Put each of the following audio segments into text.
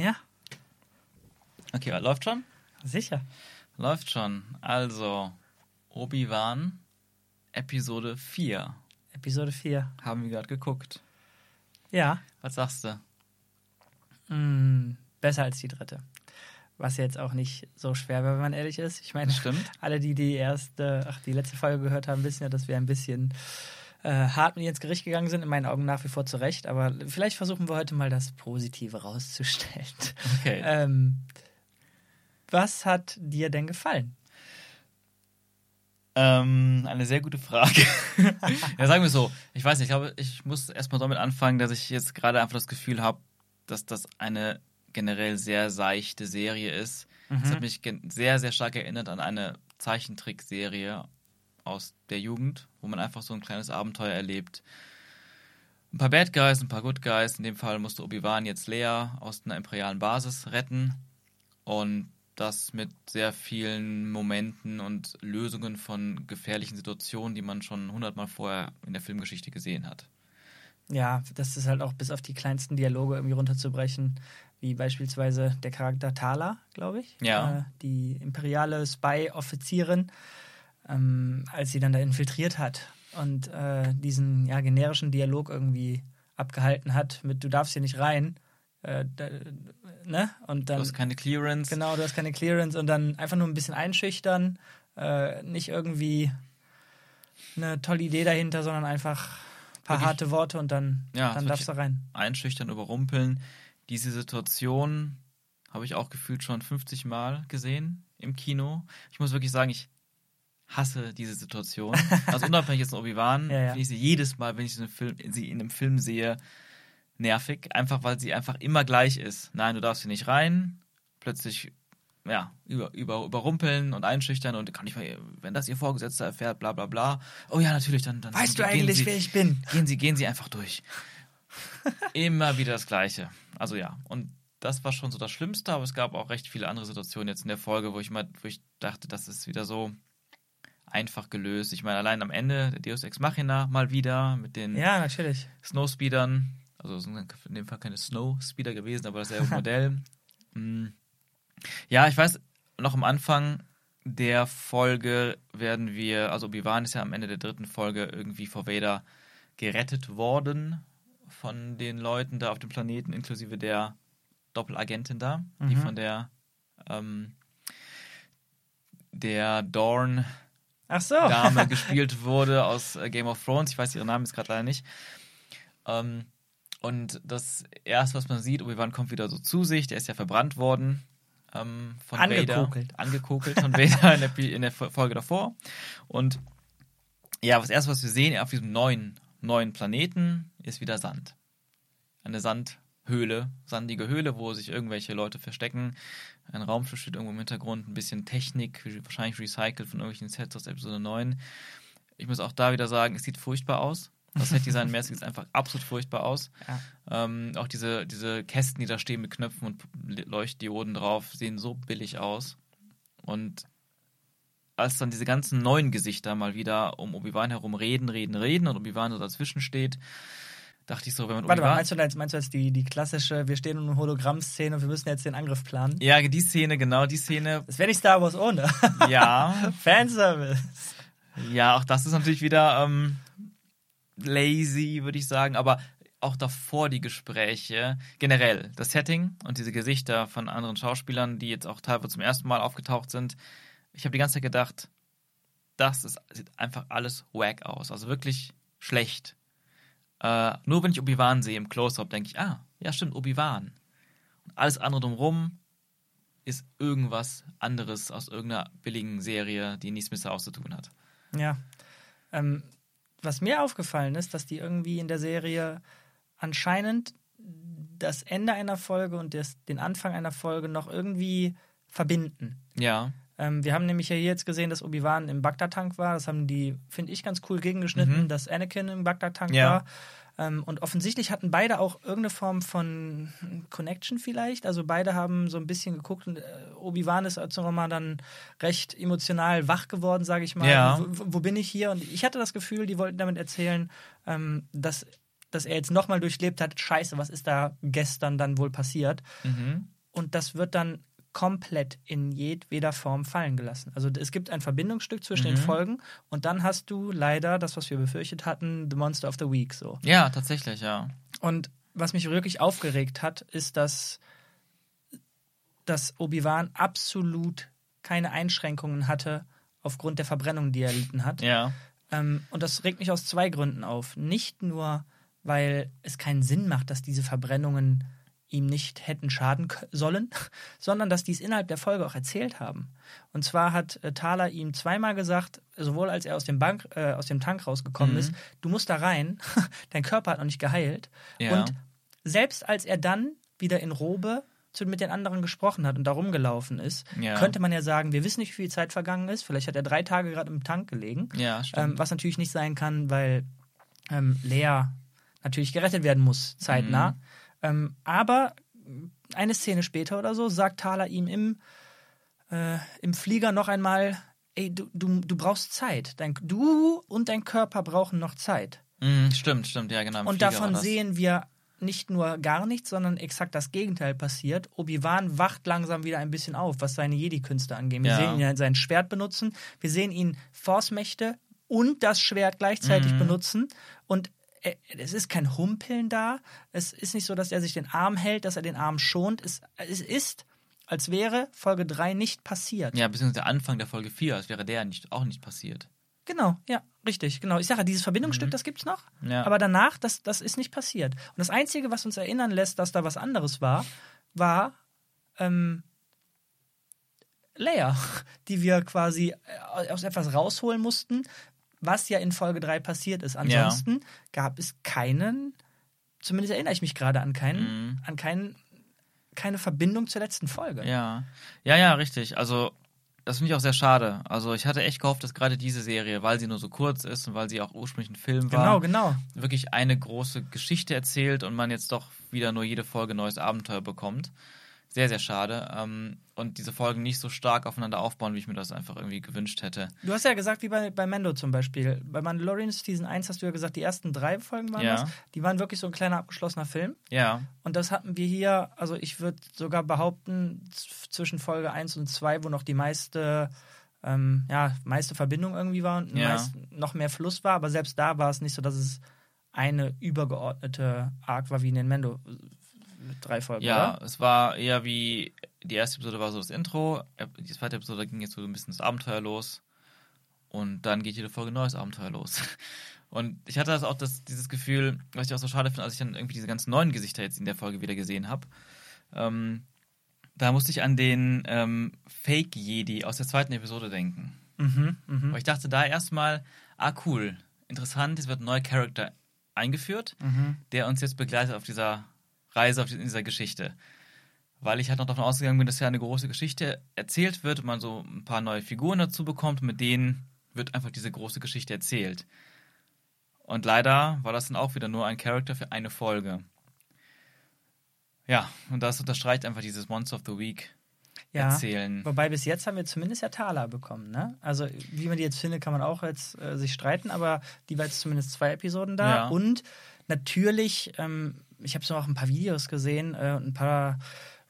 Ja, Okay, läuft schon? sicher. Läuft schon. Also, Obi-Wan, Episode 4. Episode 4. Haben wir gerade geguckt. Ja, Was sagst du? mm, besser als die dritte. Was jetzt auch nicht so schwer wäre, wenn man ehrlich ist. Ich meine, Stimmt. alle, die die erste, ach, die letzte Folge gehört haben, wissen ja, dass wir ein bisschen äh, hart mit ihr ins Gericht gegangen sind. In meinen Augen nach wie vor zu Recht. Aber vielleicht versuchen wir heute mal das Positive rauszustellen. Okay. Ähm, was hat dir denn gefallen? Ähm, eine sehr gute Frage. ja, sagen wir so. Ich weiß nicht, ich glaube, ich muss erstmal damit anfangen, dass ich jetzt gerade einfach das Gefühl habe, dass das eine generell sehr seichte Serie ist. Es hat mich sehr, sehr stark erinnert an eine Zeichentrickserie aus der Jugend, wo man einfach so ein kleines Abenteuer erlebt. Ein paar Bad Guys, ein paar Good Guys. In dem Fall musste Obi-Wan jetzt Leia aus einer imperialen Basis retten. Und das mit sehr vielen Momenten und Lösungen von gefährlichen Situationen, die man schon hundertmal vorher in der Filmgeschichte gesehen hat. Ja, das ist halt auch bis auf die kleinsten Dialoge irgendwie runterzubrechen, wie beispielsweise der Charakter Thala, glaube ich. Ja. Äh, die imperiale Spy-Offizierin, ähm, als sie dann da infiltriert hat und äh, diesen ja, generischen Dialog irgendwie abgehalten hat mit Du darfst hier nicht rein. Äh, da, ne? Und Du dann. hast keine Clearance. Genau, du hast keine Clearance und dann einfach nur ein bisschen einschüchtern, äh, nicht irgendwie eine tolle Idee dahinter, sondern einfach ein paar Wirklich- harte Worte und dann, Ja, dann darfst du rein. Einschüchtern, überrumpeln. Diese Situation habe ich auch gefühlt schon 50 Mal gesehen im Kino. Ich muss wirklich sagen, ich hasse diese Situation. Also unabhängig jetzt von Obi-Wan, Ja, ja. finde ich sie jedes Mal, wenn ich so Film, sie in einem Film sehe, nervig. Einfach, weil sie einfach immer gleich ist. Nein, du darfst hier nicht rein. Plötzlich, ja, über, über, überrumpeln und einschüchtern und kann ich mal, wenn das ihr Vorgesetzter erfährt, bla bla bla. Oh ja, natürlich, dann, dann Weißt du gehen eigentlich, sie, wer ich bin? Gehen Sie, gehen Sie einfach durch. Immer wieder das Gleiche. Also ja, und das war schon so das Schlimmste, aber es gab auch recht viele andere Situationen jetzt in der Folge, wo ich mal, wo ich dachte, das ist wieder so einfach gelöst. Ich meine, allein am Ende der Deus Ex Machina mal wieder mit den Ja, natürlich. Snowspeedern. Also es sind in dem Fall keine Snowspeeder gewesen, aber dasselbe Modell. Mm. Ja, ich weiß, noch am Anfang der Folge werden wir, also Obi-Wan ist ja am Ende der dritten Folge irgendwie vor Vader gerettet worden von den Leuten da auf dem Planeten, inklusive der Doppelagentin da, die Mhm. von der ähm, der Dorn Ach so. Dame gespielt wurde aus äh, Game of Thrones. Ich weiß ihren Namen jetzt gerade leider nicht. Ähm, und das erste, was man sieht, Obi-Wan kommt wieder so zu sich. Der ist ja verbrannt worden ähm, von Angekokelt. Vader. Angekokelt von Vader in der, in der Folge davor. Und ja, das erste, was wir sehen auf diesem neuen, neuen Planeten, ist wieder Sand. Eine Sandhöhle, sandige Höhle, wo sich irgendwelche Leute verstecken. Ein Raumschiff steht irgendwo im Hintergrund, ein bisschen Technik, wahrscheinlich recycelt von irgendwelchen Sets aus Episode 9. Ich muss auch da wieder sagen, es sieht furchtbar aus. Das Set-Design-mäßig sieht einfach absolut furchtbar aus. Ja. Ähm, auch diese, diese Kästen, die da stehen mit Knöpfen und Leuchtdioden drauf, sehen so billig aus. Und als dann diese ganzen neuen Gesichter mal wieder um Obi-Wan herum reden, reden, reden und Obi-Wan so dazwischen steht, dachte ich so, wenn man Warte mal, meinst du, jetzt, meinst du jetzt die, die klassische, wir stehen in einer Hologramm-Szene und wir müssen jetzt den Angriff planen? Ja, die Szene, genau, die Szene. Das wäre nicht Star Wars ohne. Ja, Fanservice. ja, auch das ist natürlich wieder ähm, lazy, würde ich sagen, aber auch davor die Gespräche, generell das Setting und diese Gesichter von anderen Schauspielern, die jetzt auch teilweise zum ersten Mal aufgetaucht sind. Ich habe die ganze Zeit gedacht, das ist, sieht einfach alles wack aus, also wirklich schlecht. Äh, nur wenn ich Obi-Wan sehe im Close-Up, denke ich, ah, ja stimmt, Obi-Wan. Und alles andere drumherum ist irgendwas anderes aus irgendeiner billigen Serie, die nichts mit Star Wars zu tun hat. Ja. Ähm, was mir aufgefallen ist, dass die irgendwie in der Serie anscheinend das Ende einer Folge und das, den Anfang einer Folge noch irgendwie verbinden. Ja, Ähm, wir haben nämlich ja hier jetzt gesehen, dass Obi-Wan im Bagdad-Tank war. Das haben die, finde ich, ganz cool gegengeschnitten, Mhm. dass Anakin im Bagdad-Tank Ja. war. Ähm, und offensichtlich hatten beide auch irgendeine Form von Connection vielleicht. Also beide haben so ein bisschen geguckt und äh, Obi-Wan ist also nochmal dann recht emotional wach geworden, sage ich mal. Ja. Wo, wo bin ich hier? Und ich hatte das Gefühl, die wollten damit erzählen, ähm, dass dass er jetzt nochmal durchlebt hat, scheiße, was ist da gestern dann wohl passiert? Mhm. Und das wird dann komplett in jedweder Form fallen gelassen. Also es gibt ein Verbindungsstück zwischen Mhm. den Folgen und dann hast du leider das, was wir befürchtet hatten, The Monster of the Week so. Ja, tatsächlich, ja. Und was mich wirklich aufgeregt hat, ist, dass, dass Obi-Wan absolut keine Einschränkungen hatte aufgrund der Verbrennung, die er erlitten hat. Ja. Ähm, und das regt mich aus zwei Gründen auf. Nicht nur, weil es keinen Sinn macht, dass diese Verbrennungen ihm nicht hätten schaden sollen, sondern dass die es innerhalb der Folge auch erzählt haben. Und zwar hat äh, Thaler ihm zweimal gesagt, sowohl als er aus dem, Bank, äh, aus dem Tank rausgekommen Mhm. ist, du musst da rein, dein Körper hat noch nicht geheilt. Ja. Und selbst als er dann wieder in Robe zu, mit den anderen gesprochen hat und da rumgelaufen ist, Ja. könnte man ja sagen, wir wissen nicht, wie viel Zeit vergangen ist. Vielleicht hat er drei Tage gerade im Tank gelegen. Ja. Ähm, was natürlich nicht sein kann, weil ähm, Lea natürlich gerettet werden muss, zeitnah. Mhm. Ähm, aber eine Szene später oder so sagt Thaler ihm im, äh, im Flieger noch einmal, ey, du, du, du brauchst Zeit. Dein, du und dein Körper brauchen noch Zeit. Mhm, stimmt, stimmt, ja, genau. Und Flieger davon sehen wir nicht nur gar nichts, sondern exakt das Gegenteil passiert. Obi-Wan wacht langsam wieder ein bisschen auf, was seine Jedi-Künste angeht. Wir Ja. sehen ihn sein Schwert benutzen, wir sehen ihn Force-Mächte und das Schwert gleichzeitig Mhm. benutzen. Und es ist kein Humpeln da. Es ist nicht so, dass er sich den Arm hält, dass er den Arm schont. Es, es ist, als wäre Folge 3 nicht passiert. Ja, beziehungsweise der Anfang der Folge 4, als wäre der nicht, auch nicht passiert. Genau, ja, richtig, genau. Ich sage, dieses Verbindungsstück, das gibt's noch. Mhm. Ja. Aber danach, das, das ist nicht passiert. Und das Einzige, was uns erinnern lässt, dass da was anderes war, war ähm, Leia, die wir quasi äh, aus etwas rausholen mussten, was ja in Folge 3 passiert ist. Ansonsten gab es keinen, zumindest erinnere ich mich gerade an keinen, Mhm. an keinen, keine Verbindung zur letzten Folge. Ja, ja, ja, richtig. Also, das finde ich auch sehr schade. Also, ich hatte echt gehofft, dass gerade diese Serie, weil sie nur so kurz ist und weil sie auch ursprünglich ein Film war, Genau, genau. wirklich eine große Geschichte erzählt und man jetzt doch wieder nur jede Folge neues Abenteuer bekommt. Sehr, sehr schade. Ähm, und diese Folgen nicht so stark aufeinander aufbauen, wie ich mir das einfach irgendwie gewünscht hätte. Du hast ja gesagt, wie bei, bei Mando zum Beispiel. Bei Mandalorian Season 1 hast du ja gesagt, die ersten drei Folgen waren Ja. das. Die waren wirklich so ein kleiner abgeschlossener Film. Ja, Und das hatten wir hier, also ich würde sogar behaupten, zwischen Folge 1 und 2, wo noch die meiste, ähm, ja, meiste Verbindung irgendwie war und Ja. meist noch mehr Fluss war. Aber selbst da war es nicht so, dass es eine übergeordnete Arc war wie in den Mando. Äh, Drei Folgen, ja, oder? es war eher wie, die erste Episode war so das Intro, die zweite Episode ging jetzt so ein bisschen das Abenteuer los und dann geht jede Folge neues Abenteuer los. Und ich hatte das auch das, dieses Gefühl, was ich auch so schade finde, als ich dann irgendwie diese ganzen neuen Gesichter jetzt in der Folge wieder gesehen habe. Ähm, da musste ich an den ähm, Fake-Jedi aus der zweiten Episode denken. Mhm, mhm, Aber ich dachte da erstmal, ah cool, interessant, es wird ein neuer Charakter eingeführt, mhm. der uns jetzt begleitet auf dieser Reise, auf dieser Geschichte. Weil ich halt noch davon ausgegangen bin, dass ja eine große Geschichte erzählt wird und man so ein paar neue Figuren dazu bekommt, mit denen wird einfach diese große Geschichte erzählt. Und leider war das dann auch wieder nur ein Charakter für eine Folge. Ja, und das unterstreicht einfach dieses Monster of the Week Ja. erzählen. Wobei bis jetzt haben wir zumindest ja Thaler bekommen, ne? Also wie man die jetzt findet, kann man auch jetzt äh, sich streiten, aber die war jetzt zumindest zwei Episoden da. Ja. Und natürlich, ähm, ich habe so auch ein paar Videos gesehen äh, und ein paar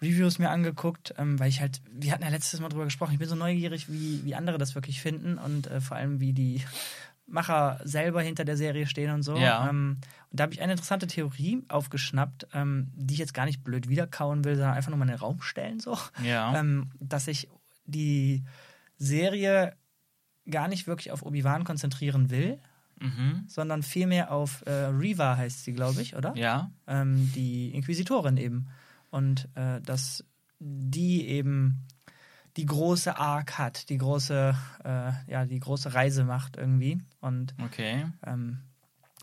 Reviews mir angeguckt, ähm, weil ich halt, wir hatten ja letztes Mal drüber gesprochen, ich bin so neugierig, wie, wie andere das wirklich finden und äh, vor allem wie die Macher selber hinter der Serie stehen und so. Ja. Ähm, und da habe ich eine interessante Theorie aufgeschnappt, ähm, die ich jetzt gar nicht blöd wiederkauen will, sondern einfach nur mal in den Raum stellen so Ja. ähm, dass sich die Serie gar nicht wirklich auf Obi-Wan konzentrieren will, mhm. sondern vielmehr auf äh, Reva heißt sie, glaube ich, oder? Ja. Ähm, die Inquisitorin eben. Und äh, dass die eben die große Arc hat, die große, äh, ja, die große Reise macht irgendwie. Und Okay. ähm,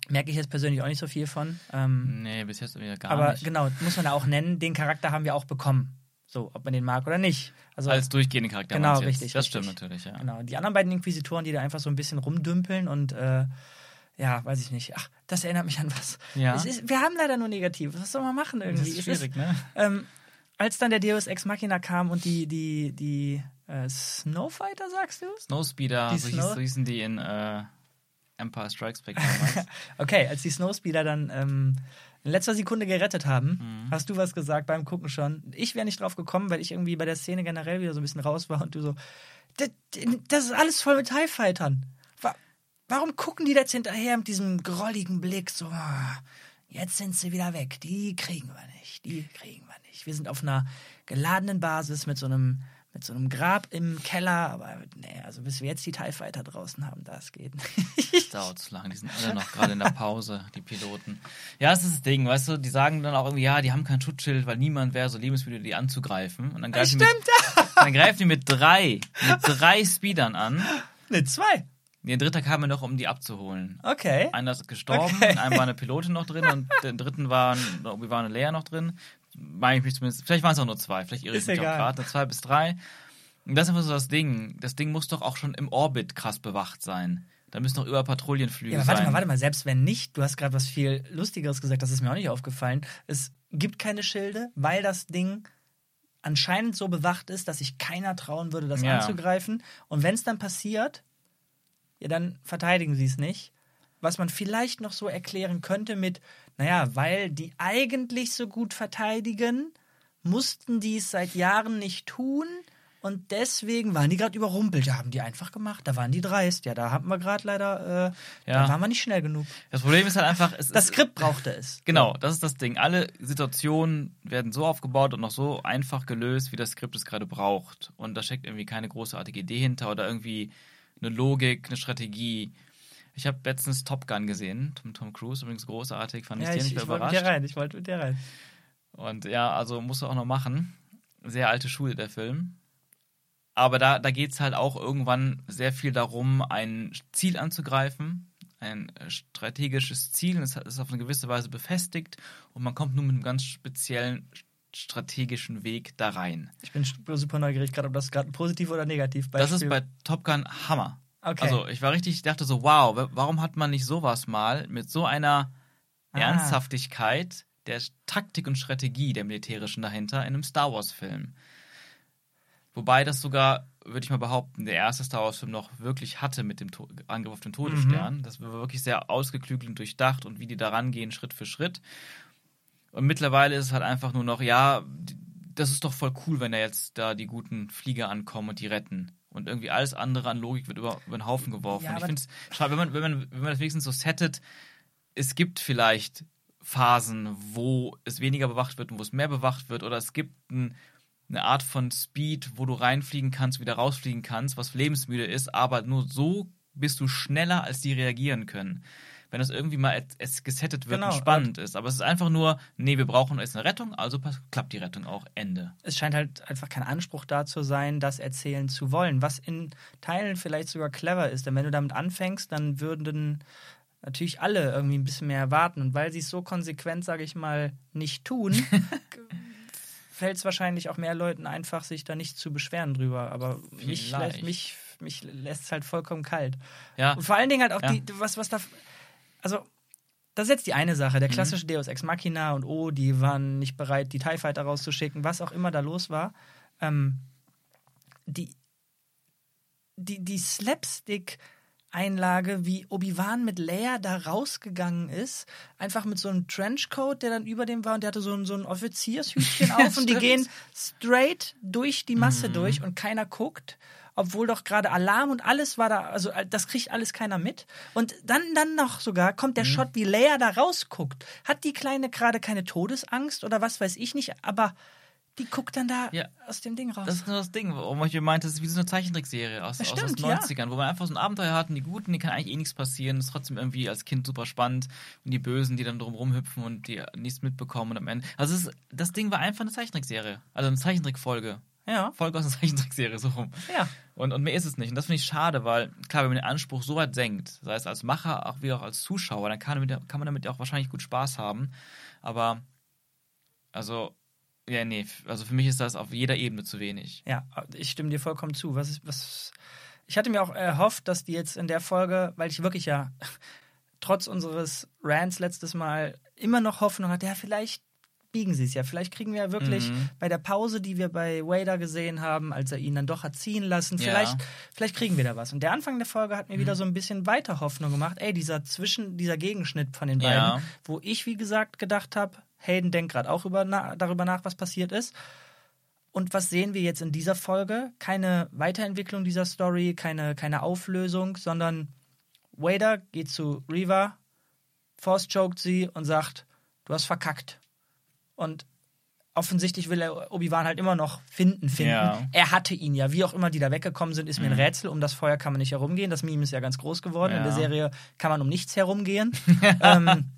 merke ich jetzt persönlich auch nicht so viel von. Ähm, Nee, bis jetzt wieder gar aber nicht. genau, muss man ja auch nennen, den Charakter haben wir auch bekommen. So, ob man den mag oder nicht. Also Als durchgehende Charakter. Genau, richtig, Das richtig. stimmt natürlich, ja. Genau. Die anderen beiden Inquisitoren, die da einfach so ein bisschen rumdümpeln und äh, ja, weiß ich nicht. Ach, das erinnert mich an was. Ja. Ist, wir haben leider nur Negatives. Was soll man machen Das irgendwie? ist Es schwierig, ne? ähm, als dann der Deus Ex Machina kam und die, die, die äh, Snowfighter, sagst du? Snowspeeder, Die so, Snow- hieß, so hießen die in, äh, Empire Strikes Back damals. okay, als die Snowspeeder dann ähm, in letzter Sekunde gerettet haben, Mhm. hast du was gesagt beim Gucken schon. Ich wäre nicht drauf gekommen, weil ich irgendwie bei der Szene generell wieder so ein bisschen raus war und du so, das, das ist alles voll mit TIE Fightern. Wa- Warum gucken die jetzt hinterher mit diesem grolligen Blick so, ah, jetzt sind sie wieder weg, die kriegen wir nicht, die kriegen wir nicht. Wir sind auf einer geladenen Basis mit so einem mit so einem Grab im Keller, aber nee, also bis wir jetzt die TIE Fighter draußen haben, das geht nicht. Das dauert zu lange. Die sind alle noch gerade in der Pause, die Piloten. Ja, das ist das Ding, weißt du, die sagen dann auch irgendwie, ja, die haben kein Schutzschild, weil niemand wäre so liebenswürdig, die anzugreifen. Und dann greifen, die mit, dann greifen die mit drei, mit drei Speedern an. Ne, zwei. Der dritte kam mir noch, um die abzuholen. Okay. Einer ist gestorben, Okay. in einem war eine Pilotin noch drin und den dritten waren, irgendwie war eine Lea noch drin. Meine ich mich zumindest, vielleicht waren es auch nur zwei, vielleicht irre ich mich auch egal. gerade, zwei bis drei. Und das ist einfach so das Ding. Das Ding muss doch auch schon im Orbit krass bewacht sein. Da müssen doch über Patrouillenflüge Ja, aber warte sein. mal, warte mal, selbst wenn nicht, du hast gerade was viel Lustigeres gesagt, das ist mir auch nicht aufgefallen. Es gibt keine Schilde, weil das Ding anscheinend so bewacht ist, dass sich keiner trauen würde, das Ja. anzugreifen. Und wenn es dann passiert, ja, dann verteidigen sie es nicht. Was man vielleicht noch so erklären könnte mit, naja, weil die eigentlich so gut verteidigen, mussten die es seit Jahren nicht tun und deswegen waren die gerade überrumpelt. Ja, haben die einfach gemacht, da waren die dreist. Ja, da haben wir gerade leider, äh, Ja. da waren wir nicht schnell genug. Das Problem ist halt einfach, Das Skript brauchte es. Genau, das ist das Ding. Alle Situationen werden so aufgebaut und noch so einfach gelöst, wie das Skript es gerade braucht. Und da steckt irgendwie keine großartige Idee hinter oder irgendwie eine Logik, eine Strategie. Ich habe letztens Top Gun gesehen, Tom, Tom Cruise, übrigens großartig, fand Ja, ich ich, ziemlich ich wollte mit überrascht. dir rein, ich wollte mit dir rein. Und ja, also musst du auch noch machen. Sehr alte Schule, der Film. Aber da, da geht es halt auch irgendwann sehr viel darum, ein Ziel anzugreifen, ein strategisches Ziel, das ist auf eine gewisse Weise befestigt und man kommt nur mit einem ganz speziellen strategischen Weg da rein. Ich bin super neugierig, gerade ob das gerade ein positiv oder negativ Das ist bei Top Gun Hammer. Okay. Also ich war richtig, ich dachte so, wow, wa- warum hat man nicht sowas mal mit so einer Ah. Ernsthaftigkeit der Taktik und Strategie der militärischen dahinter in einem Star Wars-Film? Wobei das sogar, würde ich mal behaupten, der erste Star Wars-Film noch wirklich hatte mit dem to Angriff auf den Todesstern. Das war wirklich sehr ausgeklügelt und durchdacht und wie die da rangehen, Schritt für Schritt. Und mittlerweile ist es halt einfach nur noch, ja, das ist doch voll cool, wenn da jetzt da die guten Flieger ankommen und die retten. Und irgendwie alles andere an Logik wird über, über den Haufen geworfen. Ja, ich finde es schade, wenn man, wenn, man, wenn man das wenigstens so settet, es gibt vielleicht Phasen, wo es weniger bewacht wird und wo es mehr bewacht wird, oder es gibt ein, eine Art von Speed, wo du reinfliegen kannst, wieder rausfliegen kannst, was lebensmüde ist, aber nur so bist du schneller, als die reagieren können. Wenn das irgendwie mal es gesettet wird Genau, und spannend ist. Aber es ist einfach nur, nee, wir brauchen jetzt eine Rettung, also klappt die Rettung auch. Ende. es scheint halt einfach kein Anspruch da zu sein, das erzählen zu wollen, was in Teilen vielleicht sogar clever ist. Denn wenn du damit anfängst, dann würden natürlich alle irgendwie ein bisschen mehr erwarten. Und weil sie es so konsequent, sage ich mal, nicht tun, fällt es wahrscheinlich auch mehr Leuten einfach, sich da nicht zu beschweren drüber. Aber mich, Vielleicht. lässt- mich, mich lässt es halt vollkommen kalt. Ja, Und vor allen Dingen halt auch Ja. die, was, was da. Also, das ist jetzt die eine Sache. Mhm. Der klassische Deus Ex Machina und oh, die waren nicht bereit, die TIE Fighter rauszuschicken, was auch immer da los war. Ähm, die, die, die Slapstick. Einlage, wie Obi-Wan mit Leia da rausgegangen ist, einfach mit so einem Trenchcoat, der dann über dem war und der hatte so ein, so ein Offiziershütchen auf und die gehen straight durch die Masse durch und keiner guckt, obwohl doch gerade Alarm und alles war da, also das kriegt alles keiner mit. Und dann, dann noch sogar kommt der Shot, wie Leia da rausguckt. Hat die Kleine gerade keine Todesangst oder was weiß ich nicht, aber die guckt dann da Ja. aus dem Ding raus. Das ist genau das Ding, warum ich meinte, es ist wie so eine Zeichentrickserie aus, Das aus den stimmt, ja. 90ern, wo man einfach so ein Abenteuer hat und die Guten, die kann eigentlich eh nichts passieren, ist trotzdem irgendwie als Kind super spannend und die Bösen, die dann drum rumhüpfen und die nichts mitbekommen und am Ende. Also ist, das Ding war einfach eine Zeichentrickserie, also eine Zeichentrickfolge. Ja, Folge aus einer Zeichentrickserie, so rum. ja. Und, und mehr ist es nicht. Und das finde ich schade, weil, klar, wenn man den Anspruch so weit senkt, sei es als Macher, auch wie auch als Zuschauer, dann kann, damit, kann man damit auch wahrscheinlich gut Spaß haben. Aber, also, ja, nee, also für mich ist das auf jeder Ebene zu wenig. Ja, ich stimme dir vollkommen zu. Was ist, was, ich hatte mir auch erhofft, dass die jetzt in der Folge, weil ich wirklich ja trotz unseres Rants letztes Mal immer noch Hoffnung hatte, ja, vielleicht biegen sie es ja. Vielleicht kriegen wir ja wirklich Mhm. bei der Pause, die wir bei Wader gesehen haben, als er ihn dann doch hat ziehen lassen, Ja. vielleicht, vielleicht kriegen wir da was. Und der Anfang der Folge hat mir Mhm. wieder so ein bisschen weiter Hoffnung gemacht. Ey, dieser Zwischen, dieser Gegenschnitt von den beiden, Ja. wo ich, wie gesagt, gedacht habe, Hayden denkt gerade auch über, na, darüber nach, was passiert ist. Und was sehen wir jetzt in dieser Folge? Keine Weiterentwicklung dieser Story, keine, keine Auflösung, sondern Wader geht zu Reva, force choked sie und sagt, du hast verkackt. Und offensichtlich will er Obi-Wan halt immer noch finden, finden. Ja. Er hatte ihn ja, wie auch immer die da weggekommen sind, ist mir ein Rätsel. Um das Feuer kann man nicht herumgehen. Das Meme ist ja ganz groß geworden. In Ja. der Serie kann man um nichts herumgehen. ähm,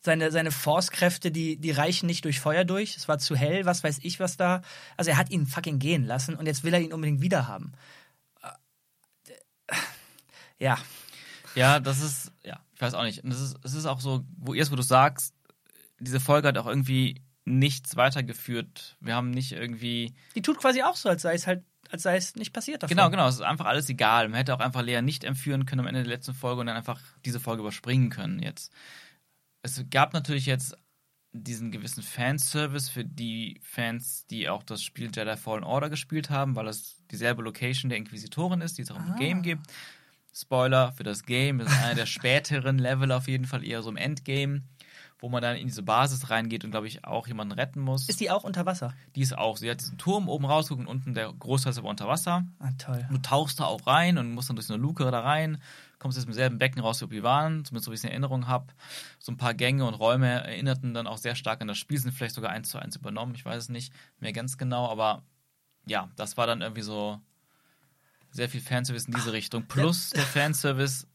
seine, seine Force-Kräfte, die, die reichen nicht durch Feuer durch. Es war zu hell, was weiß ich, was da. Also er hat ihn fucking gehen lassen und jetzt will er ihn unbedingt wieder haben. Äh, Ja, Ja, das ist, ja, ich weiß auch nicht. Und es ist, es ist auch so, wo erst, wo du sagst, diese Folge hat auch irgendwie nichts weitergeführt. Wir haben nicht irgendwie. die tut quasi auch so, als sei es halt, als sei es nicht passiert davon. Genau, genau, es ist einfach alles egal. Man hätte auch einfach Lea nicht entführen können am Ende der letzten Folge und dann einfach diese Folge überspringen können jetzt. Es gab natürlich jetzt diesen gewissen Fanservice für die Fans, die auch das Spiel Jedi Fallen Order gespielt haben, weil es dieselbe Location der Inquisitorin ist, die es auch im Ah. Game gibt. Spoiler für das Game, das ist einer der späteren Level auf jeden Fall, eher so im Endgame, wo man dann in diese Basis reingeht und, glaube ich, auch jemanden retten muss. Ist die auch unter Wasser? die ist auch, sie hat diesen Turm oben rausgucken und unten der Großteil ist aber unter Wasser. Ah, toll. Du tauchst da auch rein und musst dann durch so eine Luke da rein, kommst jetzt im selben Becken raus wie Obi-Wan, zumindest so wie ich es in Erinnerung habe. So ein paar Gänge und Räume erinnerten dann auch sehr stark an das Spiel, sind vielleicht sogar eins zu eins übernommen, ich weiß es nicht mehr ganz genau, aber ja, das war dann irgendwie so sehr viel Fanservice in diese Richtung. Plus der Fanservice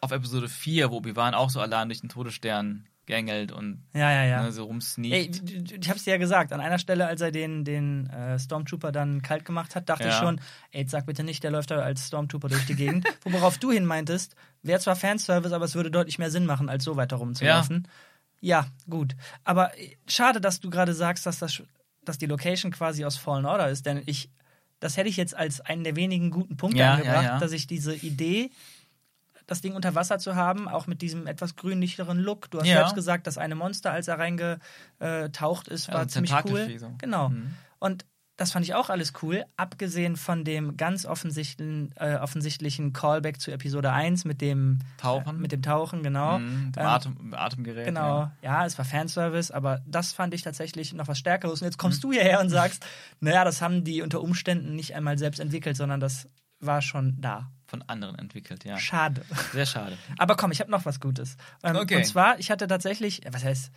auf Episode 4, wo Obi-Wan auch so allein durch den Todesstern gängelt und Ja, ja, ja. ne, so rumsneakt. Ey, ich hab's dir ja gesagt, an einer Stelle, als er den, den äh, Stormtrooper dann kalt gemacht hat, dachte Ja. ich schon, ey, jetzt sag bitte nicht, der läuft da als Stormtrooper durch die Gegend. Worauf du hin meintest, wäre zwar Fanservice, aber es würde deutlich mehr Sinn machen, als so weiter rumzulaufen. Ja, gut. Aber äh, schade, dass du gerade sagst, dass, das, dass die Location quasi aus Fallen Order ist, denn ich, das hätte ich jetzt als einen der wenigen guten Punkte Ja, angebracht, ja, ja. dass ich diese Idee, das Ding unter Wasser zu haben, auch mit diesem etwas grünlicheren Look. Du hast Ja. selbst gesagt, das eine Monster, als er reingetaucht ist, Ja, war so ziemlich cool. So. Genau. Mhm. Und das fand ich auch alles cool, abgesehen von dem ganz offensichtlichen, äh, offensichtlichen Callback zu Episode 1 mit dem Tauchen. Äh, mit dem Tauchen, genau. Mhm, dem Ähm, Atem, Atemgerät. Genau, Ja. ja, es war Fanservice, aber das fand ich tatsächlich noch was Stärkeres. Und jetzt kommst Mhm. du hierher und sagst, naja, das haben die unter Umständen nicht einmal selbst entwickelt, sondern das war schon da. Von anderen entwickelt, ja. Schade. Sehr schade. Aber komm, ich habe noch was Gutes. Ähm, Okay. Und zwar, ich hatte tatsächlich, äh, was heißt,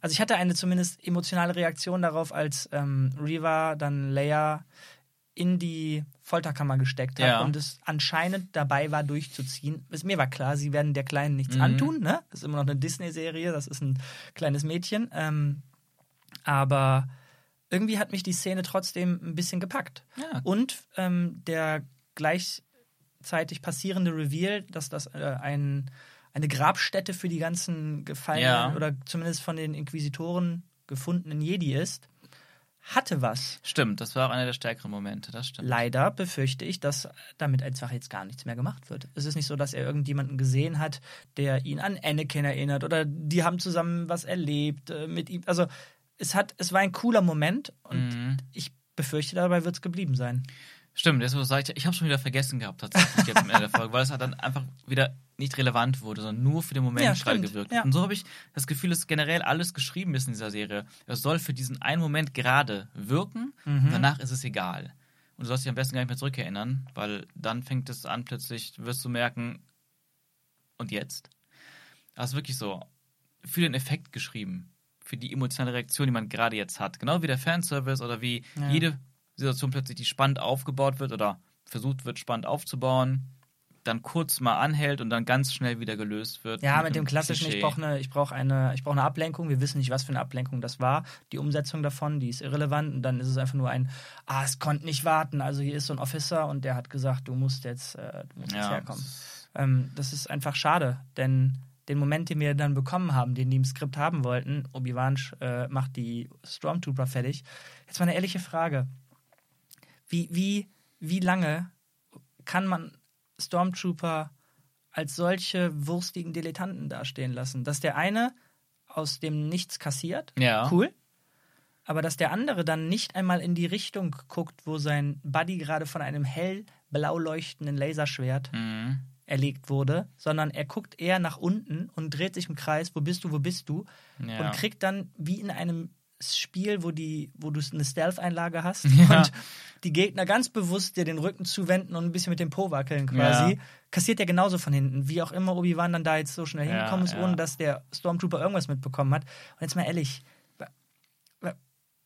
also ich hatte eine zumindest emotionale Reaktion darauf, als ähm, Reva dann Leia in die Folterkammer gesteckt hat Ja. und es anscheinend dabei war, durchzuziehen. Es, mir war klar, sie werden der Kleinen nichts Mhm. antun, ne? Das ist immer noch eine Disney-Serie, das ist ein kleines Mädchen. Ähm, aber irgendwie hat mich die Szene trotzdem ein bisschen gepackt. Ja. Und ähm, der gleichzeitig passierende Reveal, dass das äh, ein, eine Grabstätte für die ganzen gefallenen Ja. oder zumindest von den Inquisitoren gefundenen Jedi ist, hatte was. Stimmt, das war auch einer der stärkeren Momente, das stimmt. Leider befürchte ich, dass damit einfach jetzt gar nichts mehr gemacht wird. Es ist nicht so, dass er irgendjemanden gesehen hat, der ihn an Anakin erinnert oder die haben zusammen was erlebt äh, mit ihm. Also es hat, es war ein cooler Moment und Mhm. ich befürchte, dabei wird es geblieben sein. Stimmt, jetzt du sagst, ich habe schon wieder vergessen gehabt, tatsächlich jetzt am Ende der Folge, weil es halt dann einfach wieder nicht relevant wurde, sondern nur für den Moment Ja, gerade gewirkt. ja. Und so habe ich das Gefühl, dass generell alles geschrieben ist in dieser Serie. Es soll für diesen einen Moment gerade wirken Mhm. und danach ist es egal. Und du sollst dich am besten gar nicht mehr zurückerinnern, weil dann fängt es an, plötzlich wirst du merken, und jetzt? Das ist wirklich so für den Effekt geschrieben. Für die emotionale Reaktion, die man gerade jetzt hat. Genau wie der Fanservice oder wie Ja. jede Situation plötzlich, die spannend aufgebaut wird oder versucht wird, spannend aufzubauen, dann kurz mal anhält und dann ganz schnell wieder gelöst wird. Ja, mit dem einem klassischen, ich Klischee. brauche eine, ich brauche eine, ich brauche eine Ablenkung. Wir wissen nicht, was für eine Ablenkung das war. Die Umsetzung davon, die ist irrelevant. Und dann ist es einfach nur ein, ah, es konnte nicht warten. Also hier ist so ein Officer und der hat gesagt, du musst jetzt, äh, du musst jetzt Ja, herkommen. Ähm, das ist einfach schade, denn den Moment, den wir dann bekommen haben, den die im Skript haben wollten, Obi-Wan äh, macht die Stormtrooper fertig. Jetzt mal eine ehrliche Frage. Wie, wie, wie lange kann man Stormtrooper als solche wurstigen Dilettanten dastehen lassen? Dass der eine aus dem Nichts kassiert. Ja. Cool. Aber dass der andere dann nicht einmal in die Richtung guckt, wo sein Buddy gerade von einem hell blau leuchtenden Laserschwert Mhm. erlegt wurde, sondern er guckt eher nach unten und dreht sich im Kreis, wo bist du, wo bist du? Ja. Und kriegt dann wie in einem Spiel, wo, die, wo du eine Stealth-Einlage hast Ja. und die Gegner ganz bewusst dir den Rücken zuwenden und ein bisschen mit dem Po wackeln quasi, Ja. kassiert er genauso von hinten. Wie auch immer Obi-Wan dann da jetzt so schnell Ja, hingekommen ist, ohne dass der Stormtrooper irgendwas mitbekommen hat. Und jetzt mal ehrlich, wa- wa-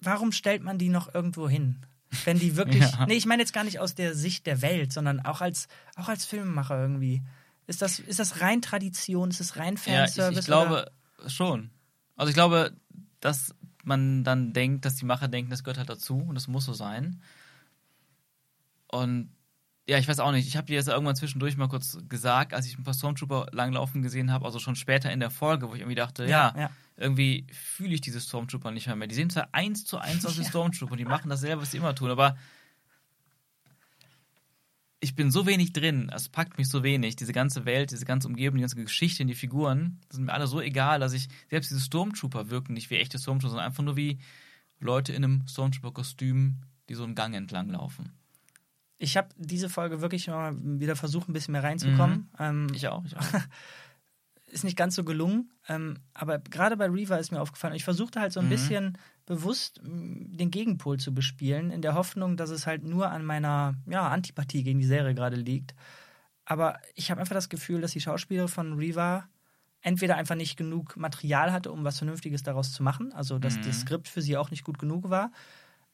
warum stellt man die noch irgendwo hin? Wenn die wirklich. Nee, ich meine jetzt gar nicht aus der Sicht der Welt, sondern auch als, auch als Filmemacher irgendwie. Ist das, ist das rein Tradition? Ist das rein Ja, ich, Fanservice? ich glaube schon. Also ich glaube, dass man dann denkt, dass die Macher denken, das gehört halt dazu und das muss so sein. Und ja, ich weiß auch nicht. Ich habe dir jetzt irgendwann zwischendurch mal kurz gesagt, als ich ein paar Stormtrooper langlaufen gesehen habe, also schon später in der Folge, wo ich irgendwie dachte, ja, Ja, ja. irgendwie fühle ich diese Stormtrooper nicht mehr. mehr. Die sehen zwar eins zu eins aus Ja. Stormtrooper, die machen dasselbe, was sie immer tun, aber ich bin so wenig drin, es packt mich so wenig, diese ganze Welt, diese ganze Umgebung, die ganze Geschichte, die Figuren, das sind mir alle so egal, dass ich, selbst diese Stormtrooper wirken nicht wie echte Stormtrooper, sondern einfach nur wie Leute in einem Stormtrooper-Kostüm, die so einen Gang entlang laufen. Ich habe diese Folge wirklich mal wieder versucht, ein bisschen mehr reinzukommen. Ähm, Mhm. Ich auch, ich auch. ist nicht ganz so gelungen, ähm, aber gerade bei Reaver ist mir aufgefallen, ich versuchte halt so ein Mhm. bisschen bewusst den Gegenpol zu bespielen, in der Hoffnung, dass es halt nur an meiner ja, Antipathie gegen die Serie gerade liegt. Aber ich habe einfach das Gefühl, dass die Schauspielerin von Reaver entweder einfach nicht genug Material hatte, um was Vernünftiges daraus zu machen, also dass Mhm. das Skript für sie auch nicht gut genug war.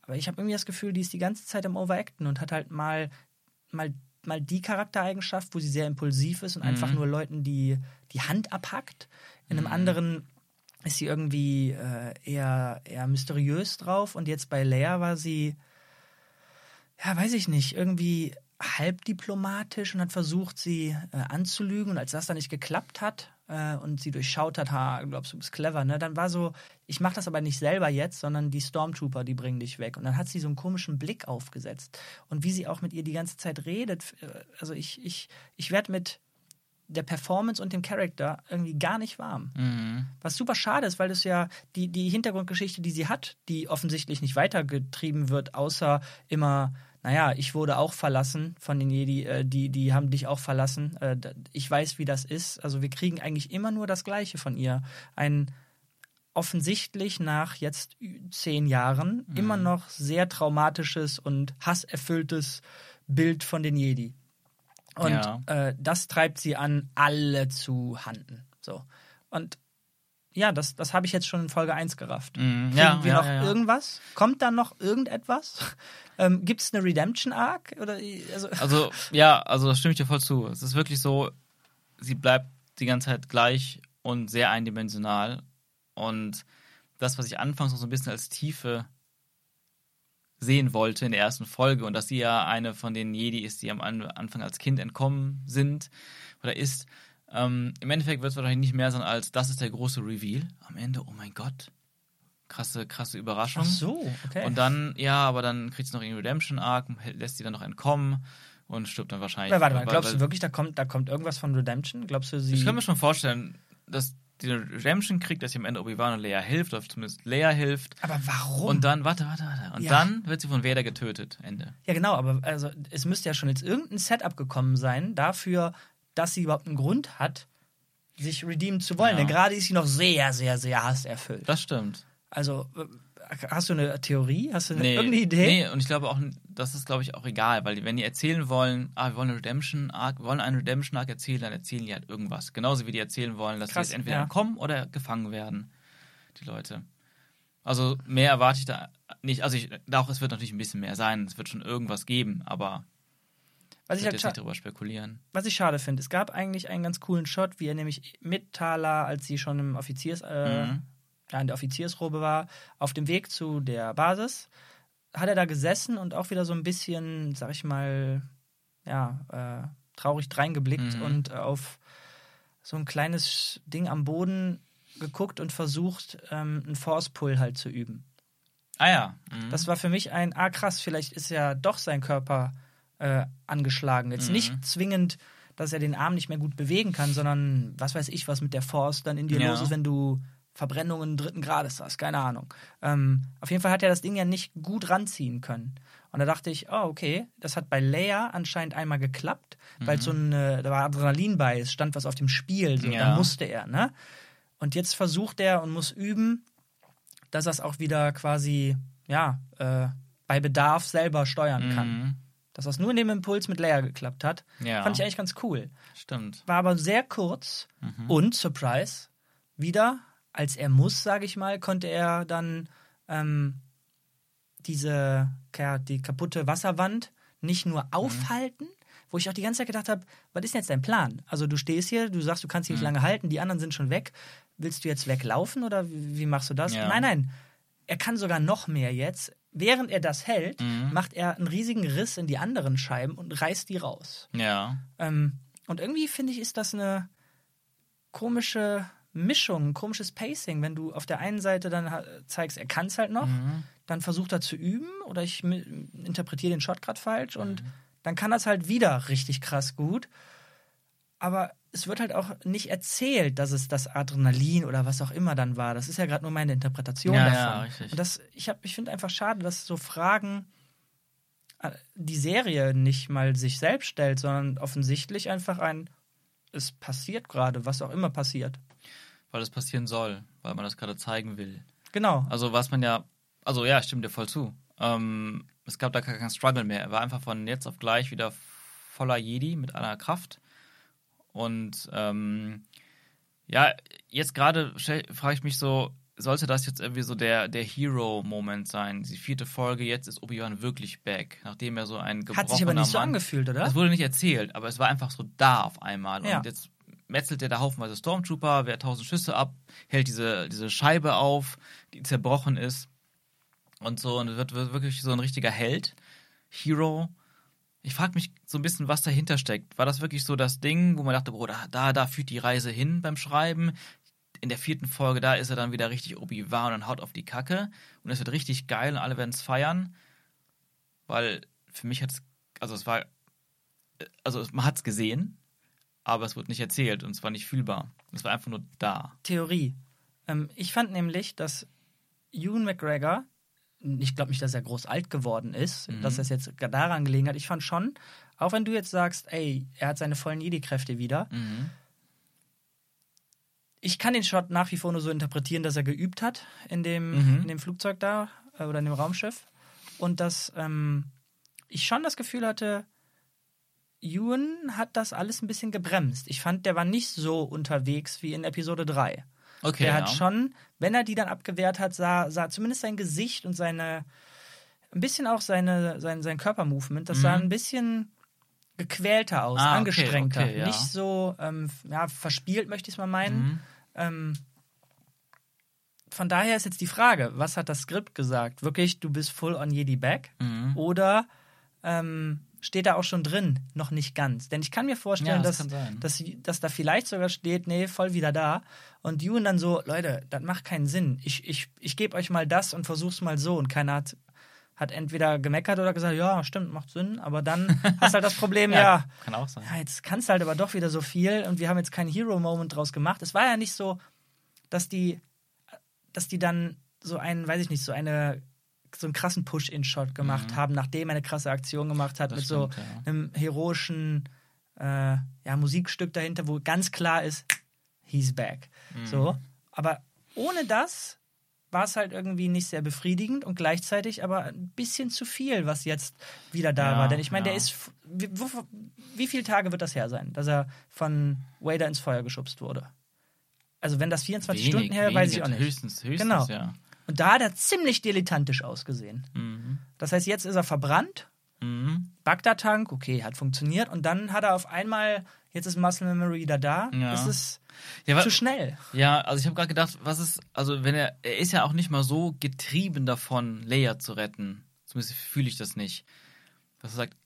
Aber ich habe irgendwie das Gefühl, die ist die ganze Zeit am Overacten und hat halt mal, mal, mal die Charaktereigenschaft, wo sie sehr impulsiv ist und einfach Mhm. nur Leuten die, die Hand abhackt. In einem anderen ist sie irgendwie äh, eher, eher mysteriös drauf und jetzt bei Leia war sie, ja, weiß ich nicht, irgendwie halb diplomatisch und hat versucht, sie äh, anzulügen. Und als das dann nicht geklappt hat äh, und sie durchschaut hat, ha, glaubst du bist clever, ne? Dann war so, ich mache das aber nicht selber jetzt, sondern die Stormtrooper, die bringen dich weg. Und dann hat sie so einen komischen Blick aufgesetzt. Und wie sie auch mit ihr die ganze Zeit redet, äh, also ich, ich, ich werde mit der Performance und dem Charakter irgendwie gar nicht warm. Mhm. Was super schade ist, weil das ja die, die Hintergrundgeschichte, die sie hat, die offensichtlich nicht weitergetrieben wird, außer immer, naja, ich wurde auch verlassen von den Jedi, äh, die, die haben dich auch verlassen. Äh, ich weiß, wie das ist. Also wir kriegen eigentlich immer nur das Gleiche von ihr. Ein offensichtlich nach jetzt zehn Jahren immer noch sehr traumatisches und hasserfülltes Bild von den Jedi. Und Ja. äh, das treibt sie an, alle zu handen. So. Und ja, das, das habe ich jetzt schon in Folge 1 gerafft. Mhm. Kriegen Ja, wir ja, noch ja, irgendwas? Kommt dann noch irgendetwas? ähm, Gibt es eine Redemption-Arc? Oder, also, Also, ja, also da stimme ich dir voll zu. Es ist wirklich so, sie bleibt die ganze Zeit gleich und sehr eindimensional. Und das, was ich anfangs noch so ein bisschen als Tiefe sehen wollte in der ersten Folge und dass sie ja eine von den Jedi ist, die am An- Anfang als Kind entkommen sind oder ist, ähm, im Endeffekt wird es wahrscheinlich nicht mehr sein als, das ist der große Reveal. Am Ende, oh mein Gott, krasse, krasse Überraschung. ach so, okay. Und dann, ja, aber dann kriegt sie noch ihren Redemption Arc, lässt sie dann noch entkommen und stirbt dann wahrscheinlich. Weil, warte mal, glaubst weil- du wirklich, da kommt, da kommt irgendwas von Redemption? Glaubst du, sie. Ich kann mir schon vorstellen, dass die Redemption kriegt, dass sie am Ende Obi-Wan und Leia hilft, oder zumindest Leia hilft. aber warum? Und dann, warte, warte, warte. Und Ja. dann wird sie von Vader getötet. Ende. Ja, genau, aber also es müsste ja schon jetzt irgendein Setup gekommen sein dafür, dass sie überhaupt einen Grund hat, sich redeemen zu wollen. Ja. Denn gerade ist sie noch sehr, sehr, sehr hasserfüllt. Das stimmt. Also, äh, hast du eine Theorie? Hast du eine, Nee, irgendeine Idee? Nee, und ich glaube auch, das ist, glaube ich, auch egal, weil die, wenn die erzählen wollen, ah, wir wollen eine Redemption Arc, wir wollen einen Redemption Arc erzählen, dann erzählen die halt irgendwas. Genauso wie die erzählen wollen, dass Krass, sie jetzt entweder ja. entkommen oder gefangen werden, die Leute. Also mehr erwarte ich da nicht. Also ich, auch es wird natürlich ein bisschen mehr sein, es wird schon irgendwas geben, aber Was ich ich, halt jetzt nicht darüber spekulieren. was ich schade finde, es gab eigentlich einen ganz coolen Shot, wie er nämlich mit Thala, als sie schon im Offiziers, äh, Mhm. ja, in der Offiziersrobe war, auf dem Weg zu der Basis, hat er da gesessen und auch wieder so ein bisschen, sag ich mal, ja, äh, traurig dreingeblickt Mhm. und auf so ein kleines Ding am Boden geguckt und versucht, ähm, einen Force-Pull halt zu üben. Ah ja. Mhm. Das war für mich ein, ah krass, vielleicht ist ja doch sein Körper äh, angeschlagen. Jetzt Mhm. nicht zwingend, dass er den Arm nicht mehr gut bewegen kann, sondern was weiß ich, was mit der Force dann in dir Ja. los ist, wenn du Verbrennungen dritten Grades das, keine Ahnung. Ähm, auf jeden Fall hat er das Ding ja nicht gut ranziehen können. Und da dachte ich, oh, okay, das hat bei Leia anscheinend einmal geklappt, mhm. weil so eine, da war Adrenalin bei, es stand was auf dem Spiel, so, ja. da musste er, ne? Und jetzt versucht er und muss üben, dass er es auch wieder quasi, ja, äh, bei Bedarf selber steuern kann. Dass das nur in dem Impuls mit Leia geklappt hat, ja. fand ich eigentlich ganz cool. Stimmt. War aber sehr kurz mhm. und, Surprise, wieder, als er muss, sage ich mal, konnte er dann ähm, diese die kaputte Wasserwand nicht nur mhm. aufhalten, mhm. wo ich auch die ganze Zeit gedacht habe, was ist denn jetzt dein Plan? Also du stehst hier, du sagst, du kannst hier mhm. nicht lange halten, die anderen sind schon weg. Willst du jetzt weglaufen oder wie, wie machst du das? Ja. Nein, nein. Er kann sogar noch mehr jetzt. Während er das hält, mhm. macht er einen riesigen Riss in die anderen Scheiben und reißt die raus. Ja. Ähm, und irgendwie finde ich, ist das eine komische Mischung, ein komisches Pacing, wenn du auf der einen Seite dann zeigst, er kann es halt noch, mhm. dann versucht er zu üben oder ich interpretiere den Shot gerade falsch mhm. und dann kann das halt wieder richtig krass gut. Aber es wird halt auch nicht erzählt, dass es das Adrenalin oder was auch immer dann war. Das ist ja gerade nur meine Interpretation ja, davon. Ja, richtig. Und das, ich, ich finde einfach schade, dass so Fragen äh, die Serie nicht mal sich selbst stellt, sondern offensichtlich einfach ein, es passiert gerade, was auch immer passiert weil es passieren soll, weil man das gerade zeigen will. Genau. Also was man ja, also ja, stimmt dir voll zu. Ähm, es gab da gar keinen Struggle mehr. Er war einfach von jetzt auf gleich wieder voller Jedi mit aller Kraft. Und ähm, ja, jetzt gerade frage ich mich so, sollte das jetzt irgendwie so der, der Hero-Moment sein? Die vierte Folge, jetzt ist Obi-Wan wirklich back, nachdem er so ein gebrochener Hat sich aber nicht Mann, so angefühlt, oder? Es wurde nicht erzählt, aber es war einfach so da auf einmal. Ja. Und jetzt metzelt er da haufenweise Stormtrooper, wehrt tausend Schüsse ab, hält diese, diese Scheibe auf, die zerbrochen ist. Und so, und wird, wird wirklich so ein richtiger Held, Hero. Ich frage mich so ein bisschen, was dahinter steckt. War das wirklich so das Ding, wo man dachte, Bro, da, da, da führt die Reise hin beim Schreiben? In der vierten Folge, da ist er dann wieder richtig Obi-Wan und haut auf die Kacke. Und es wird richtig geil und alle werden es feiern. Weil für mich hat es, also es war, also man hat es gesehen, aber es wurde nicht erzählt und es war nicht fühlbar. Es war einfach nur da. Theorie. Ähm, ich fand nämlich, dass Ewan McGregor, ich glaube nicht, dass er groß alt geworden ist, mhm. dass es jetzt daran gelegen hat. Ich fand schon, auch wenn du jetzt sagst, ey, er hat seine vollen Jedi-Kräfte wieder. Mhm. Ich kann den Shot nach wie vor nur so interpretieren, dass er geübt hat in dem, mhm. in dem Flugzeug da äh, oder in dem Raumschiff. Und dass ähm, ich schon das Gefühl hatte, Ewan hat das alles ein bisschen gebremst. Ich fand, der war nicht so unterwegs wie in Episode 3. Okay. Der hat schon, wenn er die dann abgewehrt hat, sah, sah zumindest sein Gesicht und seine, ein bisschen auch seine, sein, sein Körpermovement, das mhm. sah ein bisschen gequälter aus, ah, angestrengter. Okay, okay, ja. Nicht so ähm, ja, verspielt, möchte ich es mal meinen. Mhm. Ähm, von daher ist jetzt die Frage, was hat das Skript gesagt? Wirklich, du bist full on Jedi back? Mhm. Oder ähm, steht da auch schon drin, noch nicht ganz. Denn ich kann mir vorstellen, ja, das dass, dass, dass, da vielleicht sogar steht, nee, voll wieder da. Und Ewan dann so, Leute, das macht keinen Sinn. Ich, ich, ich gebe euch mal das und versuch's mal so. Und keiner hat, hat entweder gemeckert oder gesagt, ja, stimmt, macht Sinn. Aber dann hast halt das Problem, ja, ja, kann auch sein. Ja, jetzt kannst du halt aber doch wieder so viel und wir haben jetzt keinen Hero-Moment draus gemacht. Es war ja nicht so, dass die, dass die dann so einen, weiß ich nicht, so eine so einen krassen Push-In-Shot gemacht mhm. haben, nachdem er eine krasse Aktion gemacht hat, das mit stimmt, so ja. einem heroischen äh, ja, Musikstück dahinter, wo ganz klar ist, he's back. Mhm. So. Aber ohne das war es halt irgendwie nicht sehr befriedigend und gleichzeitig aber ein bisschen zu viel, was jetzt wieder da ja, war. Denn ich meine, ja. der ist. Wie, wo, wie viele Tage wird das her sein, dass er von Wader ins Feuer geschubst wurde? Also, wenn das 24 wenig, Stunden her, wenig, weiß ich auch nicht. Höchstens, höchstens, genau. ja. Und da hat er ziemlich dilettantisch ausgesehen. Mhm. Das heißt, jetzt ist er verbrannt. Mhm. Bagdad-Tank, okay, hat funktioniert. Und dann hat er auf einmal, jetzt ist Muscle Memory wieder da. Ja. Das ist ja, zu schnell. Ja, also ich habe gerade gedacht, was ist, also wenn er, er ist ja auch nicht mal so getrieben davon, Leia zu retten. Zumindest fühle ich das nicht. Dass er sagt,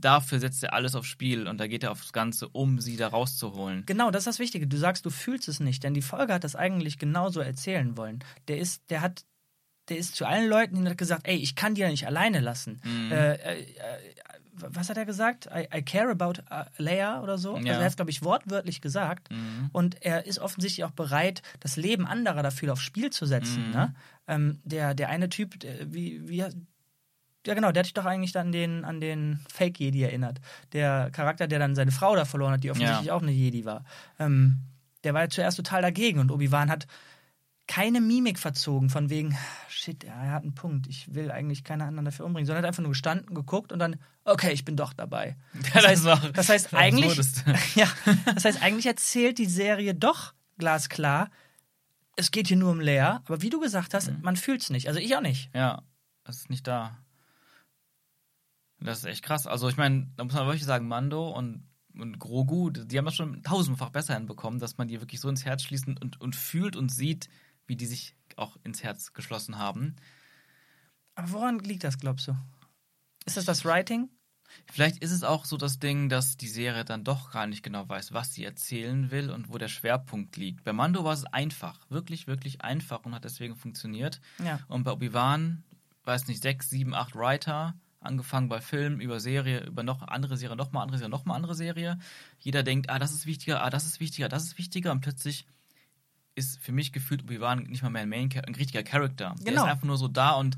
dafür setzt er alles aufs Spiel und da geht er aufs Ganze, um sie da rauszuholen. Genau, das ist das Wichtige. Du sagst, du fühlst es nicht, denn die Folge hat das eigentlich genauso erzählen wollen. Der ist, der hat der ist zu allen Leuten und hat gesagt, ey, ich kann die ja nicht alleine lassen. Mhm. Äh, äh, äh, was hat er gesagt? I, I care about uh, Leia oder so. Also Ja. er hat es, glaube ich, wortwörtlich gesagt. Mhm. Und er ist offensichtlich auch bereit, das Leben anderer dafür aufs Spiel zu setzen. Ne? Ähm, der, der eine Typ, der, wie, wie, ja genau, der hat sich doch eigentlich dann an den, an den Fake Jedi erinnert. Der Charakter, der dann seine Frau da verloren hat, die offensichtlich auch eine Jedi war. Ähm, der war ja zuerst total dagegen und Obi-Wan hat keine Mimik verzogen, von wegen, shit, er hat einen Punkt, ich will eigentlich keine anderen dafür umbringen, sondern hat einfach nur gestanden, geguckt und dann, okay, ich bin doch dabei. Ja, das ist auch Das heißt eigentlich, ja, das heißt eigentlich erzählt die Serie doch glasklar, es geht hier nur um Leia, aber wie du gesagt hast, man fühlt es nicht. Also ich auch nicht. Ja, das ist nicht da. Das ist echt krass. Also ich meine, da muss man wirklich sagen, Mando und, und Grogu, die haben das schon tausendfach besser hinbekommen, dass man die wirklich so ins Herz schließen und, und fühlt und sieht, wie die sich auch ins Herz geschlossen haben. Aber woran liegt das, glaubst du? Ist das das Writing? Vielleicht ist es auch so das Ding, dass die Serie dann doch gar nicht genau weiß, was sie erzählen will und wo der Schwerpunkt liegt. Bei Mando war es einfach, wirklich, wirklich einfach und hat deswegen funktioniert. Ja. Und bei Obi-Wan, weiß nicht, sechs, sieben, acht Writer, angefangen bei Film, über Serie, über noch andere Serie, nochmal andere Serie, nochmal andere Serie. Jeder denkt, ah, das ist wichtiger, ah, das ist wichtiger, das ist wichtiger. Und plötzlich ist für mich gefühlt Obi-Wan nicht mal mehr ein, Main ein richtiger Charakter. Der Genau. ist einfach nur so da und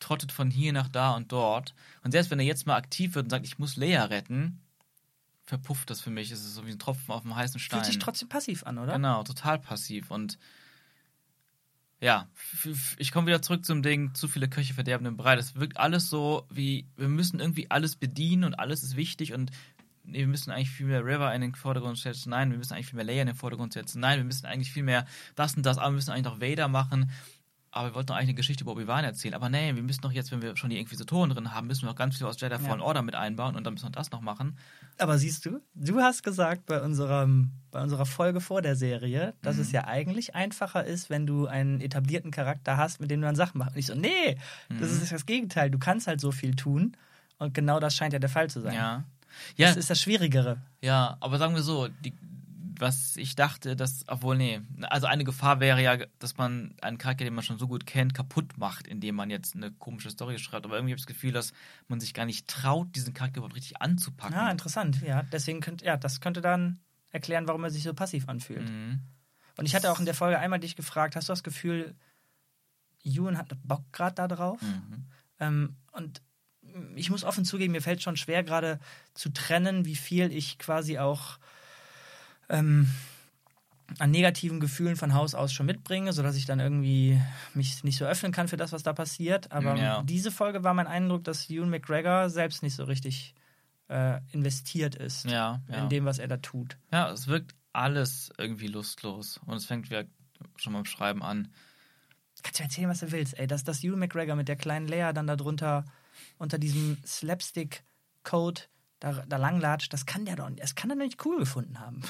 trottet von hier nach da und dort. Und selbst wenn er jetzt mal aktiv wird und sagt, ich muss Leia retten, verpufft das für mich. Es ist so wie ein Tropfen auf dem heißen Stein. Fühlt sich trotzdem passiv an, oder? Genau, total passiv. Und ja, ich komme wieder zurück zum Ding, zu viele Köche verderben den Brei. Das wirkt alles so wie, wir müssen irgendwie alles bedienen und alles ist wichtig und nee, wir müssen eigentlich viel mehr River in den Vordergrund setzen. Nein, wir müssen eigentlich viel mehr Leia in den Vordergrund setzen. Nein, wir müssen eigentlich viel mehr das und das, aber wir müssen eigentlich noch Vader machen. Aber wir wollten doch eigentlich eine Geschichte über Obi-Wan erzählen. Aber nee, wir müssen doch jetzt, wenn wir schon die Inquisitoren drin haben, müssen wir noch ganz viel aus Jedi Fallen Order mit einbauen und dann müssen wir das noch machen. Aber siehst du, du hast gesagt bei, unserem, bei unserer Folge vor der Serie, dass es ja eigentlich einfacher ist, wenn du einen etablierten Charakter hast, mit dem du dann Sachen machst. Und ich so, nee, das ist das Gegenteil. Du kannst halt so viel tun. Und genau das scheint ja der Fall zu sein. Ja. Ja, Das ist das Schwierigere. Ja, aber sagen wir so, die, was ich dachte, dass, obwohl, nee, also eine Gefahr wäre ja, dass man einen Charakter, den man schon so gut kennt, kaputt macht, indem man jetzt eine komische Story schreibt. Aber irgendwie habe ich das Gefühl, dass man sich gar nicht traut, diesen Charakter überhaupt richtig anzupacken. Ja, interessant. Ja, deswegen könnte, ja, das könnte dann erklären, warum er sich so passiv anfühlt. Mhm. Und ich hatte auch in der Folge einmal dich gefragt, hast du das Gefühl, Ewan hat Bock gerade da drauf? Mhm. Ähm, und ich muss offen zugeben, mir fällt schon schwer, gerade zu trennen, wie viel ich quasi auch ähm, an negativen Gefühlen von Haus aus schon mitbringe, sodass ich dann irgendwie mich nicht so öffnen kann für das, was da passiert. Aber Ja. diese Folge war mein Eindruck, dass Ewan McGregor selbst nicht so richtig äh, investiert ist Ja, ja. in dem, was er da tut. ja, es wirkt alles irgendwie lustlos. Und es fängt wieder schon beim Schreiben an. Kannst du erzählen, was du willst, ey. Dass das Ewan McGregor mit der kleinen Lea dann da drunter unter diesem Slapstick-Code da, da langlatscht, das kann der doch nicht. Das kann er doch nicht cool gefunden haben.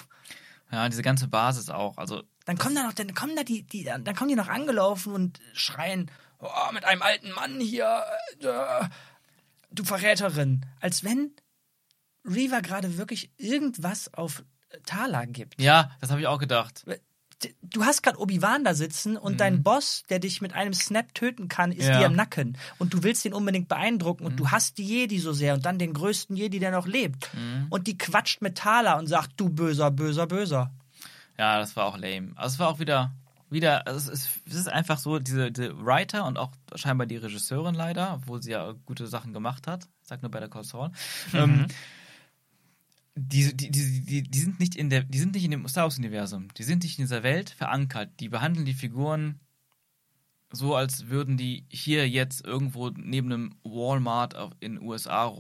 Ja, diese ganze Basis auch. Also, Dann kommen da noch, dann kommen da die, die, dann kommen die noch angelaufen und schreien, oh, mit einem alten Mann hier, äh, du Verräterin. Als wenn Reaver gerade wirklich irgendwas auf Tala gibt. ja, das habe ich auch gedacht. Du hast gerade Obi-Wan da sitzen und dein Boss, der dich mit einem Snap töten kann, ist Ja. dir im Nacken. Und du willst ihn unbedingt beeindrucken und du hast die Jedi so sehr und dann den größten Jedi, der noch lebt. Und die quatscht mit Thala und sagt, du böser, böser, böser. Ja, das war auch lame. Also es war auch wieder, wieder, also es ist, es ist einfach so, diese, diese Writer und auch scheinbar die Regisseurin leider, obwohl sie ja gute Sachen gemacht hat, ich sag nur bei der Call Saul, ähm, die, die, die, die, sind nicht in der, die sind nicht in dem Star Wars Universum, die sind nicht in dieser Welt verankert, die behandeln die Figuren so, als würden die hier jetzt irgendwo neben einem Walmart in den USA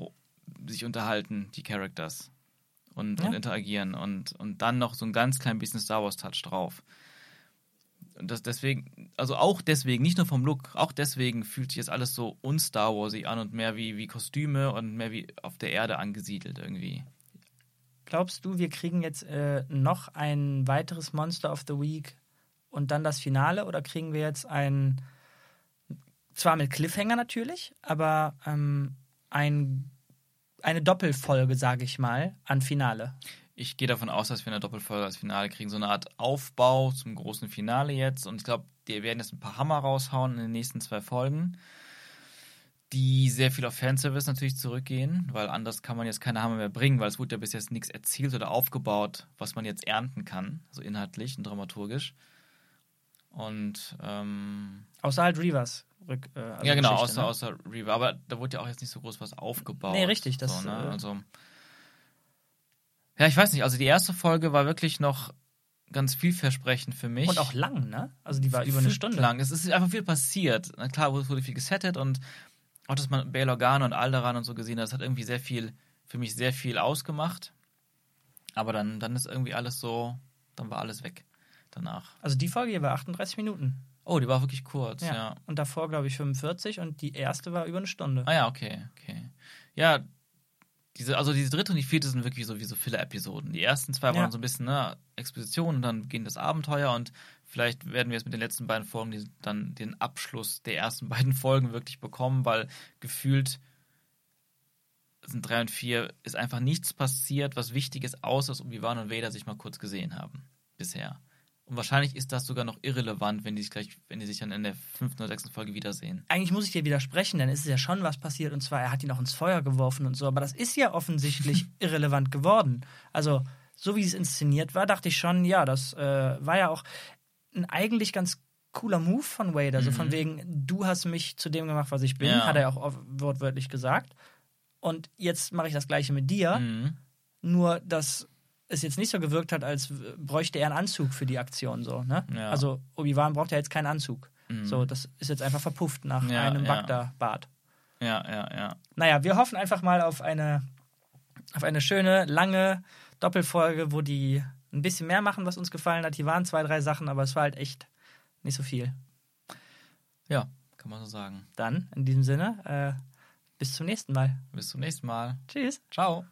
sich unterhalten, die Characters und, und Ja. interagieren und, und dann noch so ein ganz klein bisschen Star Wars Touch drauf. Und das deswegen, also auch deswegen, nicht nur vom Look, auch deswegen fühlt sich jetzt alles so un-Star Warsy an und mehr wie, wie Kostüme und mehr wie auf der Erde angesiedelt irgendwie. Glaubst du, wir kriegen jetzt äh, noch ein weiteres Monster of the Week und dann das Finale oder kriegen wir jetzt ein, zwar mit Cliffhanger natürlich, aber ähm, ein, eine Doppelfolge, sage ich mal, an Finale? ich gehe davon aus, dass wir eine Doppelfolge als Finale kriegen. So eine Art Aufbau zum großen Finale jetzt. Und ich glaube, die werden jetzt ein paar Hammer raushauen in den nächsten zwei Folgen, die sehr viel auf Fanservice natürlich zurückgehen, weil anders kann man jetzt keine Hammer mehr bringen, weil es wurde ja bis jetzt nichts erzielt oder aufgebaut, was man jetzt ernten kann, so inhaltlich und dramaturgisch. Und ähm, außer halt Reavers. Rück, äh, also ja, genau, außer, ne? außer Reaver. Aber da wurde ja auch jetzt nicht so groß was aufgebaut. Nee, richtig, das, So, ne? äh, Also. Ja, ich weiß nicht. Also die erste Folge war wirklich noch ganz vielversprechend für mich. Und auch lang, ne? Also die war über eine Stunde. lang. Es ist einfach viel passiert. Na klar, wurde viel gesettet und auch, dass man Bail Organa und Alderan und so gesehen hat, das hat irgendwie sehr viel, für mich sehr viel ausgemacht. Aber dann, dann ist irgendwie alles so, dann war alles weg danach. Also die Folge hier war 38 Minuten. Oh, die war wirklich kurz, Ja. ja. Und davor, glaube ich, 45 und die erste war über eine Stunde. Ah ja, okay, okay. Ja, diese, also diese dritte und die vierte sind wirklich so wie so Filler-Episoden. Die ersten zwei Ja. waren so ein bisschen ne, Exposition und dann beginnt das Abenteuer und vielleicht werden wir jetzt mit den letzten beiden Folgen die, dann den Abschluss der ersten beiden Folgen wirklich bekommen, weil gefühlt sind drei und vier ist einfach nichts passiert, was wichtig ist, außer dass Obi-Wan und Vader sich mal kurz gesehen haben. Bisher. Und wahrscheinlich ist das sogar noch irrelevant, wenn die sich gleich, wenn die sich dann in der fünften oder sechsten Folge wiedersehen. Eigentlich muss ich dir widersprechen, denn es ist ja schon was passiert und zwar, er hat ihn auch ins Feuer geworfen und so, aber das ist ja offensichtlich irrelevant geworden. Also, so wie es inszeniert war, dachte ich schon, ja, das äh, war ja auch ein eigentlich ganz cooler Move von Wade. Also von wegen, du hast mich zu dem gemacht, was ich bin, Ja. hat er auch wortwörtlich gesagt. Und jetzt mache ich das gleiche mit dir, Mhm. nur dass es jetzt nicht so gewirkt hat, als bräuchte er einen Anzug für die Aktion. So, ne? Ja. Also Obi-Wan braucht ja jetzt keinen Anzug. Mhm. So, das ist jetzt einfach verpufft nach Ja, einem ja. Bagda-Bart. Ja, ja, ja. Naja, wir hoffen einfach mal auf eine, auf eine schöne, lange Doppelfolge, wo die ein bisschen mehr machen, was uns gefallen hat. Hier waren zwei, drei Sachen, aber es war halt echt nicht so viel. Ja, kann man so sagen. Dann, in diesem Sinne, äh, bis zum nächsten Mal. Bis zum nächsten Mal. Tschüss. Ciao.